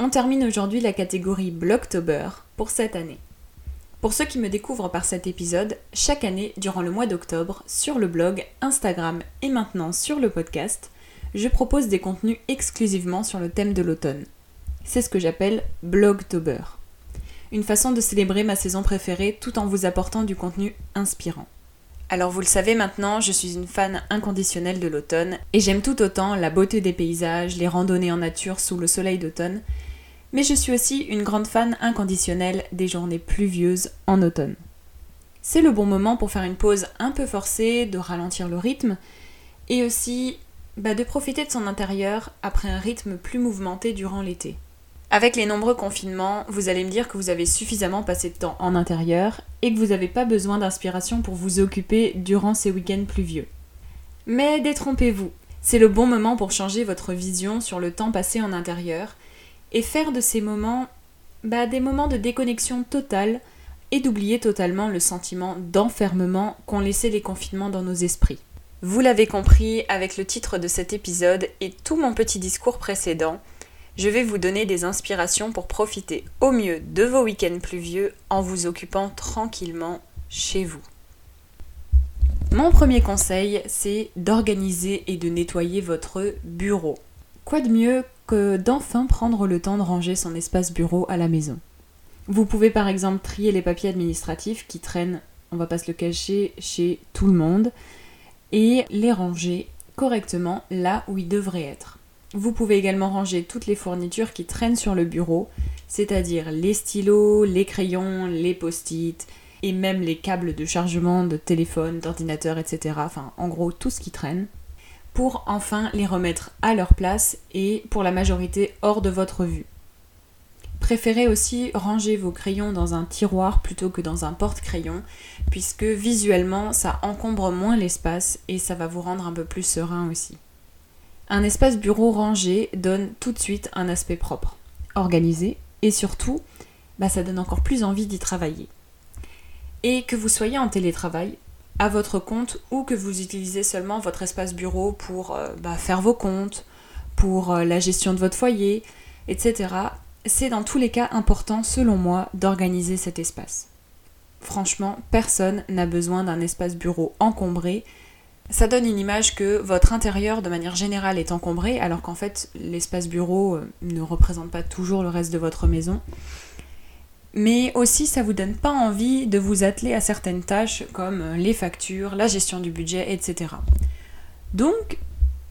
On termine aujourd'hui la catégorie Blocktober pour cette année. Pour ceux qui me découvrent par cet épisode, chaque année, durant le mois d'octobre, sur le blog, Instagram et maintenant sur le podcast, je propose des contenus exclusivement sur le thème de l'automne. C'est ce que j'appelle Blogtober. Une façon de célébrer ma saison préférée tout en vous apportant du contenu inspirant. Alors vous le savez maintenant, je suis une fan inconditionnelle de l'automne et j'aime tout autant la beauté des paysages, les randonnées en nature sous le soleil d'automne, mais je suis aussi une grande fan inconditionnelle des journées pluvieuses en automne. C'est le bon moment pour faire une pause un peu forcée, de ralentir le rythme, et aussi bah, de profiter de son intérieur après un rythme plus mouvementé durant l'été. Avec les nombreux confinements, vous allez me dire que vous avez suffisamment passé de temps en intérieur et que vous n'avez pas besoin d'inspiration pour vous occuper durant ces week-ends pluvieux. Mais détrompez-vous, c'est le bon moment pour changer votre vision sur le temps passé en intérieur et faire de ces moments bah, des moments de déconnexion totale et d'oublier totalement le sentiment d'enfermement qu'ont laissé les confinements dans nos esprits. Vous l'avez compris avec le titre de cet épisode et tout mon petit discours précédent, je vais vous donner des inspirations pour profiter au mieux de vos week-ends pluvieux en vous occupant tranquillement chez vous. Mon premier conseil, c'est d'organiser et de nettoyer votre bureau. Quoi de mieux d'enfin prendre le temps de ranger son espace bureau à la maison. Vous pouvez par exemple trier les papiers administratifs qui traînent, on va pas se le cacher, chez tout le monde, et les ranger correctement là où ils devraient être. Vous pouvez également ranger toutes les fournitures qui traînent sur le bureau, c'est-à-dire les stylos, les crayons, les post-it, et même les câbles de chargement de téléphone, d'ordinateur, etc. Enfin, en gros, tout ce qui traîne pour enfin les remettre à leur place et pour la majorité hors de votre vue. Préférez aussi ranger vos crayons dans un tiroir plutôt que dans un porte-crayon, puisque visuellement ça encombre moins l'espace et ça va vous rendre un peu plus serein aussi. Un espace bureau rangé donne tout de suite un aspect propre, organisé et surtout, bah, ça donne encore plus envie d'y travailler. Et que vous soyez en télétravail, à votre compte ou que vous utilisez seulement votre espace bureau pour euh, bah, faire vos comptes, pour euh, la gestion de votre foyer, etc. C'est dans tous les cas important, selon moi, d'organiser cet espace. Franchement, personne n'a besoin d'un espace bureau encombré. Ça donne une image que votre intérieur, de manière générale, est encombré, alors qu'en fait, l'espace bureau euh, ne représente pas toujours le reste de votre maison mais aussi ça vous donne pas envie de vous atteler à certaines tâches comme euh, les factures, la gestion du budget, etc. Donc,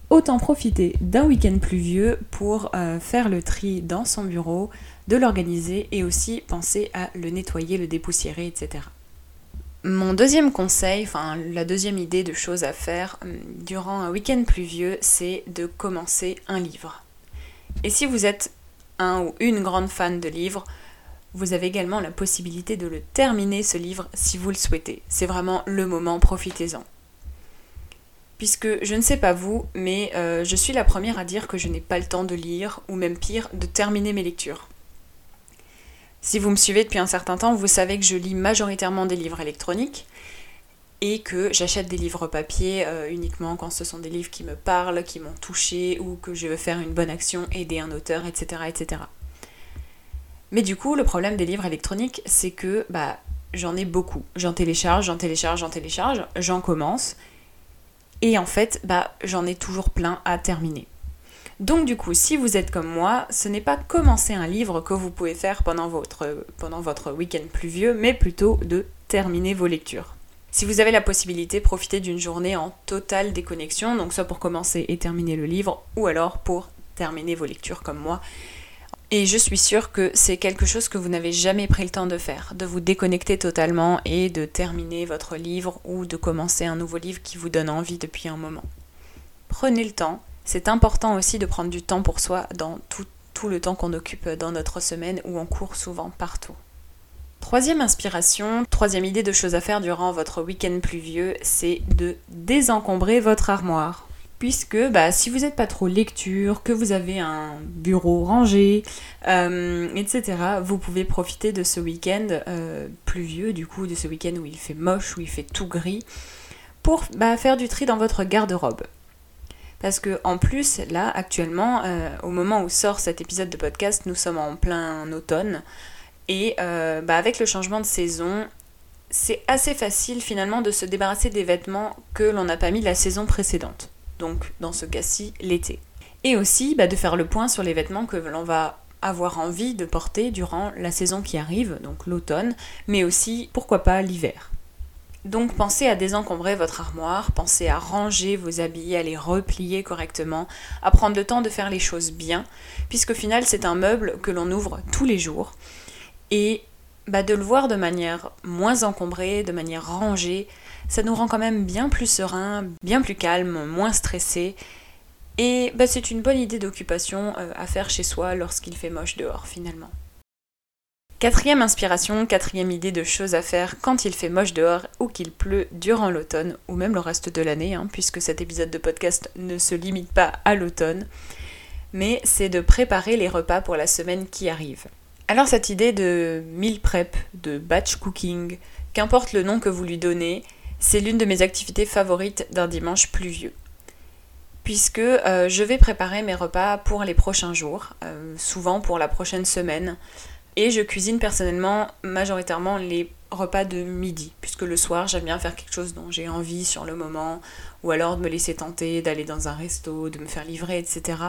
autant profiter d'un week-end pluvieux pour euh, faire le tri dans son bureau, de l'organiser et aussi penser à le nettoyer, le dépoussiérer, etc. Mon deuxième conseil, enfin la deuxième idée de choses à faire hum, durant un week-end pluvieux, c'est de commencer un livre. Et si vous êtes un ou une grande fan de livres, vous avez également la possibilité de le terminer ce livre si vous le souhaitez. C'est vraiment le moment, profitez-en. Puisque je ne sais pas vous, mais euh, je suis la première à dire que je n'ai pas le temps de lire, ou même pire, de terminer mes lectures. Si vous me suivez depuis un certain temps, vous savez que je lis majoritairement des livres électroniques et que j'achète des livres papier euh, uniquement quand ce sont des livres qui me parlent, qui m'ont touché ou que je veux faire une bonne action, aider un auteur, etc. etc. Mais du coup, le problème des livres électroniques, c'est que bah, j'en ai beaucoup. J'en télécharge, j'en télécharge, j'en télécharge, j'en commence. Et en fait, bah, j'en ai toujours plein à terminer. Donc du coup, si vous êtes comme moi, ce n'est pas commencer un livre que vous pouvez faire pendant votre, pendant votre week-end pluvieux, mais plutôt de terminer vos lectures. Si vous avez la possibilité, profitez d'une journée en totale déconnexion, donc soit pour commencer et terminer le livre, ou alors pour terminer vos lectures comme moi. Et je suis sûre que c'est quelque chose que vous n'avez jamais pris le temps de faire, de vous déconnecter totalement et de terminer votre livre ou de commencer un nouveau livre qui vous donne envie depuis un moment. Prenez le temps. C'est important aussi de prendre du temps pour soi dans tout, le temps qu'on occupe dans notre semaine ou en cours souvent partout. Troisième inspiration, troisième idée de choses à faire durant votre week-end pluvieux, c'est de désencombrer votre armoire puisque bah, si vous n'êtes pas trop lecture, que vous avez un bureau rangé, euh, etc., vous pouvez profiter de ce week-end euh, pluvieux, du coup, de ce week-end où il fait moche, où il fait tout gris, pour bah, faire du tri dans votre garde-robe. Parce que en plus, là, actuellement, euh, au moment où sort cet épisode de podcast, nous sommes en plein automne. Et bah, avec le changement de saison, c'est assez facile finalement de se débarrasser des vêtements que l'on n'a pas mis la saison précédente donc dans ce cas-ci l'été. Et aussi bah, de faire le point sur les vêtements que l'on va avoir envie de porter durant la saison qui arrive, donc l'automne, mais aussi, pourquoi pas, l'hiver. Donc pensez à désencombrer votre armoire, pensez à ranger vos habits, à les replier correctement, à prendre le temps de faire les choses bien, puisqu'au final c'est un meuble que l'on ouvre tous les jours. Et bah, de le voir de manière moins encombrée, de manière rangée, ça nous rend quand même bien plus serein, bien plus calme, moins stressé. Et bah, c'est une bonne idée d'occupation euh, à faire chez soi lorsqu'il fait moche dehors finalement. Quatrième inspiration, quatrième idée de choses à faire quand il fait moche dehors ou qu'il pleut durant l'automne ou même le reste de l'année, hein, puisque cet épisode de podcast ne se limite pas à l'automne, mais c'est de préparer les repas pour la semaine qui arrive. Alors cette idée de meal prep, de batch cooking, qu'importe le nom que vous lui donnez, c'est l'une de mes activités favorites d'un dimanche pluvieux. Puisque euh, je vais préparer mes repas pour les prochains jours, euh, souvent pour la prochaine semaine. Et je cuisine personnellement majoritairement les repas de midi, puisque le soir j'aime bien faire quelque chose dont j'ai envie sur le moment, ou alors de me laisser tenter, d'aller dans un resto, de me faire livrer, etc.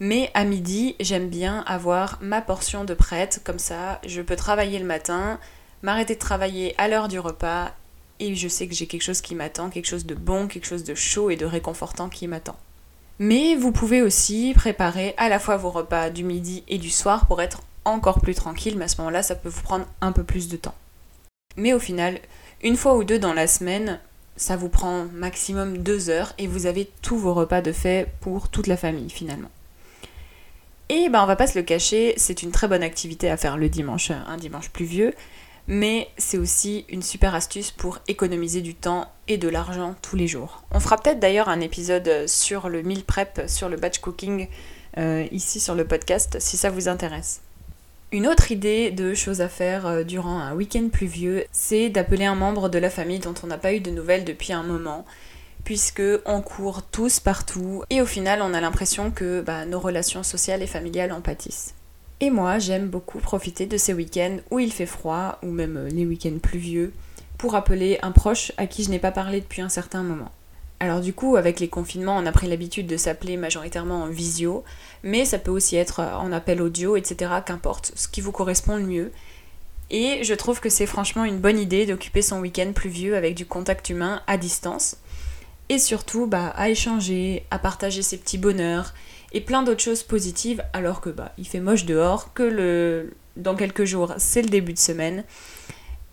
Mais à midi, j'aime bien avoir ma portion de prête, comme ça je peux travailler le matin, m'arrêter de travailler à l'heure du repas et je sais que j'ai quelque chose qui m'attend, quelque chose de bon, quelque chose de chaud et de réconfortant qui m'attend. Mais vous pouvez aussi préparer à la fois vos repas du midi et du soir pour être encore plus tranquille, mais à ce moment-là, ça peut vous prendre un peu plus de temps. Mais au final, une fois ou deux dans la semaine, ça vous prend maximum deux heures et vous avez tous vos repas de fait pour toute la famille finalement. Et ben on va pas se le cacher, c'est une très bonne activité à faire le dimanche, un dimanche pluvieux, mais c'est aussi une super astuce pour économiser du temps et de l'argent tous les jours. On fera peut-être d'ailleurs un épisode sur le meal prep, sur le batch cooking euh, ici sur le podcast si ça vous intéresse. Une autre idée de choses à faire euh, durant un week-end pluvieux, c'est d'appeler un membre de la famille dont on n'a pas eu de nouvelles depuis un moment, puisque on court tous partout et au final on a l'impression que bah, nos relations sociales et familiales en pâtissent. Et moi, j'aime beaucoup profiter de ces week-ends où il fait froid, ou même euh, les week-ends pluvieux, pour appeler un proche à qui je n'ai pas parlé depuis un certain moment. Alors du coup, avec les confinements, on a pris l'habitude de s'appeler majoritairement en visio, mais ça peut aussi être en appel audio, etc. Qu'importe, ce qui vous correspond le mieux. Et je trouve que c'est franchement une bonne idée d'occuper son week-end pluvieux avec du contact humain à distance. Et surtout, bah, à échanger, à partager ses petits bonheurs, et plein d'autres choses positives alors que bah il fait moche dehors, que le dans quelques jours c'est le début de semaine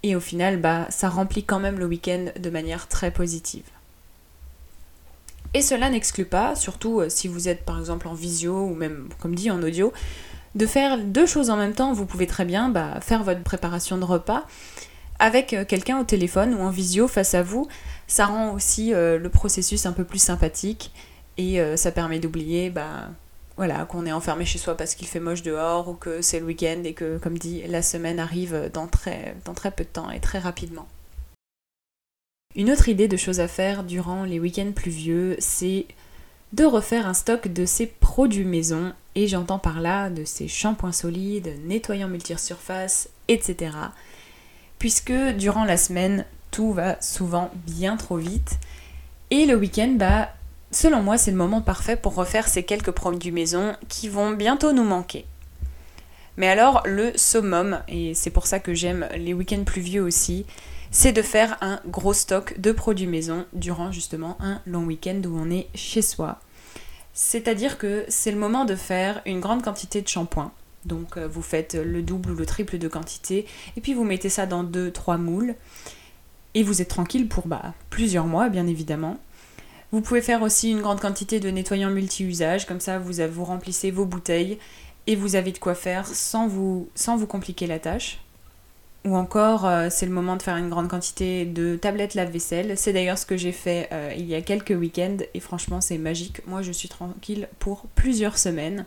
et au final bah ça remplit quand même le week-end de manière très positive. Et cela n'exclut pas, surtout euh, si vous êtes par exemple en visio ou même comme dit en audio, de faire deux choses en même temps. Vous pouvez très bien bah, faire votre préparation de repas avec euh, quelqu'un au téléphone ou en visio face à vous. Ça rend aussi euh, le processus un peu plus sympathique et euh, ça permet d'oublier bah, voilà, qu'on est enfermé chez soi parce qu'il fait moche dehors ou que c'est le week-end et que, comme dit, la semaine arrive dans très, dans très peu de temps et très rapidement. Une autre idée de choses à faire durant les week-ends pluvieux, c'est de refaire un stock de ses produits maison, et j'entends par là de ses shampoings solides, nettoyants multi-surface, etc. Puisque durant la semaine, tout va souvent bien trop vite, et le week-end, bah, Selon moi, c'est le moment parfait pour refaire ces quelques produits maison qui vont bientôt nous manquer. Mais alors, le summum, et c'est pour ça que j'aime les week-ends pluvieux aussi, c'est de faire un gros stock de produits maison durant justement un long week-end où on est chez soi. C'est-à-dire que c'est le moment de faire une grande quantité de shampoing. Donc euh, vous faites le double ou le triple de quantité et puis vous mettez ça dans 2-3 moules et vous êtes tranquille pour bah, plusieurs mois bien évidemment. Vous pouvez faire aussi une grande quantité de nettoyant multi-usage, comme ça vous, vous remplissez vos bouteilles et vous avez de quoi faire sans vous, sans vous compliquer la tâche. Ou encore, euh, c'est le moment de faire une grande quantité de tablettes lave-vaisselle. C'est d'ailleurs ce que j'ai fait euh, il y a quelques week-ends et franchement c'est magique. Moi je suis tranquille pour plusieurs semaines.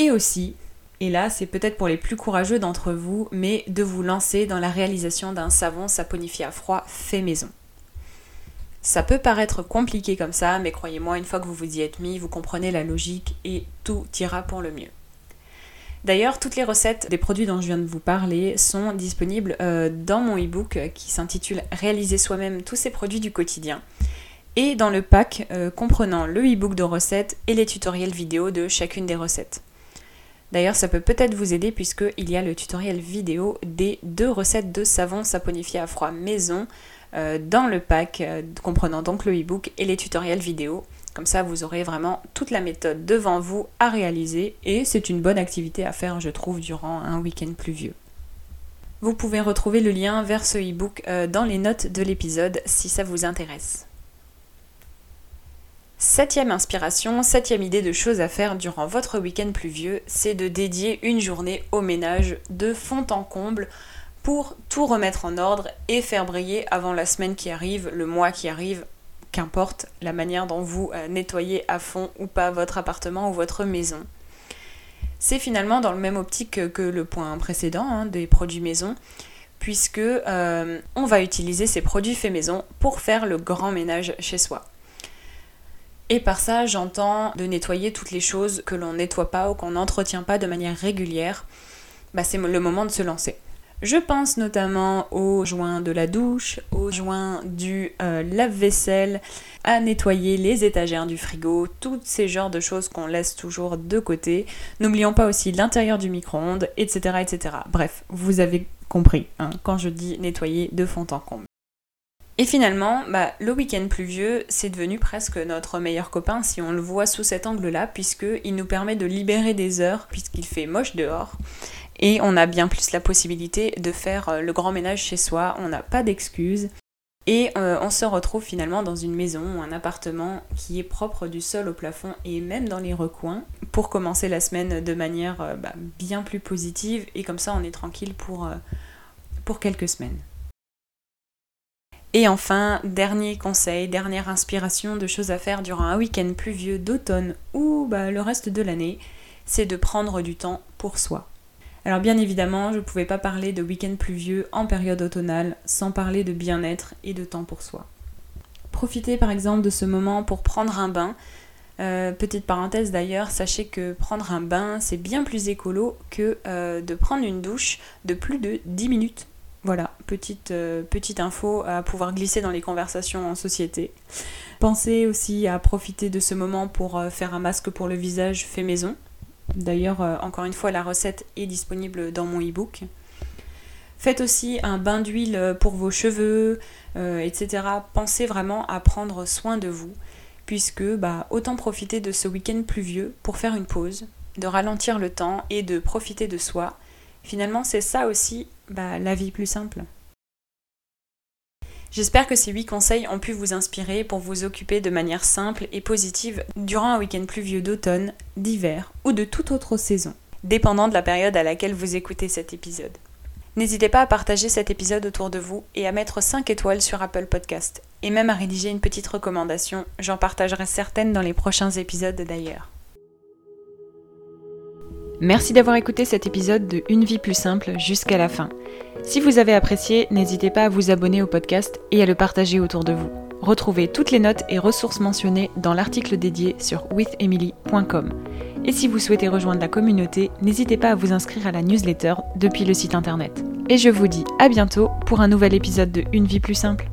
Et aussi, et là c'est peut-être pour les plus courageux d'entre vous, mais de vous lancer dans la réalisation d'un savon saponifié à froid fait maison. Ça peut paraître compliqué comme ça, mais croyez-moi, une fois que vous vous y êtes mis, vous comprenez la logique et tout ira pour le mieux. D'ailleurs, toutes les recettes des produits dont je viens de vous parler sont disponibles euh, dans mon e-book qui s'intitule Réaliser soi-même tous ces produits du quotidien et dans le pack euh, comprenant le e-book de recettes et les tutoriels vidéo de chacune des recettes. D'ailleurs, ça peut peut-être vous aider puisqu'il y a le tutoriel vidéo des deux recettes de savon saponifié à froid maison euh, dans le pack comprenant donc le e-book et les tutoriels vidéo comme ça, vous aurez vraiment toute la méthode devant vous à réaliser et c'est une bonne activité à faire, je trouve, durant un week-end pluvieux. Vous pouvez retrouver le lien vers ce e-book euh, dans les notes de l'épisode si ça vous intéresse. Septième inspiration, septième idée de choses à faire durant votre week-end pluvieux, c'est de dédier une journée au ménage de fond en comble pour tout remettre en ordre et faire briller avant la semaine qui arrive, le mois qui arrive, qu'importe la manière dont vous euh, nettoyez à fond ou pas votre appartement ou votre maison. C'est finalement dans le même optique que, le point précédent hein, des produits maison, puisque euh, on va utiliser ces produits faits maison pour faire le grand ménage chez soi. Et par ça, j'entends de nettoyer toutes les choses que l'on nettoie pas ou qu'on n'entretient pas de manière régulière. Bah, c'est le moment de se lancer. Je pense notamment aux joints de la douche, aux joints du euh, lave-vaisselle, à nettoyer les étagères du frigo, tous ces genres de choses qu'on laisse toujours de côté. N'oublions pas aussi l'intérieur du micro-ondes, etc., etc. Bref, vous avez compris hein, quand je dis nettoyer de fond en comble. Et finalement, bah, le week-end pluvieux, c'est devenu presque notre meilleur copain si on le voit sous cet angle-là, puisqu'il nous permet de libérer des heures, puisqu'il fait moche dehors, et on a bien plus la possibilité de faire euh, le grand ménage chez soi, on n'a pas d'excuses. Et euh, on se retrouve finalement dans une maison ou un appartement qui est propre du sol au plafond et même dans les recoins pour commencer la semaine de manière euh, bah, bien plus positive et comme ça on est tranquille pour, pour quelques semaines. Et enfin, dernier conseil, dernière inspiration de choses à faire durant un week-end pluvieux d'automne ou bah, le reste de l'année, c'est de prendre du temps pour soi. Alors bien évidemment, je ne pouvais pas parler de week-end pluvieux en période automnale sans parler de bien-être et de temps pour soi. Profitez par exemple de ce moment pour prendre un bain. Euh, petite parenthèse d'ailleurs, sachez que prendre un bain c'est bien plus écolo que euh, de prendre une douche de plus de 10 minutes. Voilà, petite, euh, petite info à pouvoir glisser dans les conversations en société. Pensez aussi à profiter de ce moment pour faire un masque pour le visage fait maison. D'ailleurs, euh, encore une fois, la recette est disponible dans mon e-book. Faites aussi un bain d'huile pour vos cheveux, euh, etc. Pensez vraiment à prendre soin de vous, puisque bah, autant profiter de ce week-end pluvieux pour faire une pause, de ralentir le temps et de profiter de soi. Finalement, c'est ça aussi bah, la vie plus simple. J'espère que ces 8 conseils ont pu vous inspirer pour vous occuper de manière simple et positive durant un week-end pluvieux d'automne, d'hiver ou de toute autre saison, dépendant de la période à laquelle vous écoutez cet épisode. N'hésitez pas à partager cet épisode autour de vous et à mettre 5 étoiles sur Apple Podcast, et même à rédiger une petite recommandation, j'en partagerai certaines dans les prochains épisodes d'ailleurs. Merci d'avoir écouté cet épisode de Une vie plus simple jusqu'à la fin. Si vous avez apprécié, n'hésitez pas à vous abonner au podcast et à le partager autour de vous. Retrouvez toutes les notes et ressources mentionnées dans l'article dédié sur withemily.com. Et si vous souhaitez rejoindre la communauté, n'hésitez pas à vous inscrire à la newsletter depuis le site internet. Et je vous dis à bientôt pour un nouvel épisode de Une vie plus simple.